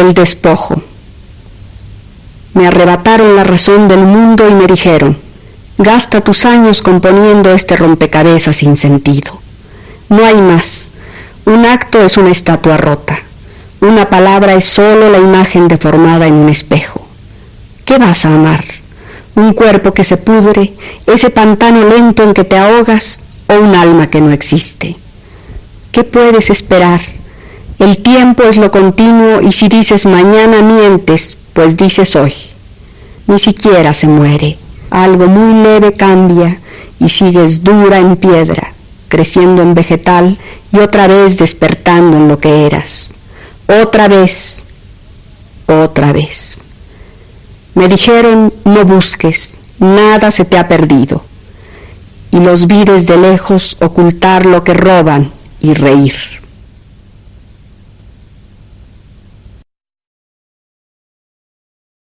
el despojo. Me arrebataron la razón del mundo y me dijeron, gasta tus años componiendo este rompecabezas sin sentido. No hay más. Un acto es una estatua rota. Una palabra es sólo la imagen deformada en un espejo. ¿Qué vas a amar? ¿Un cuerpo que se pudre, ese pantano lento en que te ahogas o un alma que no existe? ¿Qué puedes esperar? El tiempo es lo continuo y si dices mañana mientes, pues dices hoy. Ni siquiera se muere. Algo muy leve cambia y sigues dura en piedra, creciendo en vegetal y otra vez despertando en lo que eras. Otra vez, otra vez. Me dijeron, no busques, nada se te ha perdido. Y los vi desde lejos ocultar lo que roban y reír.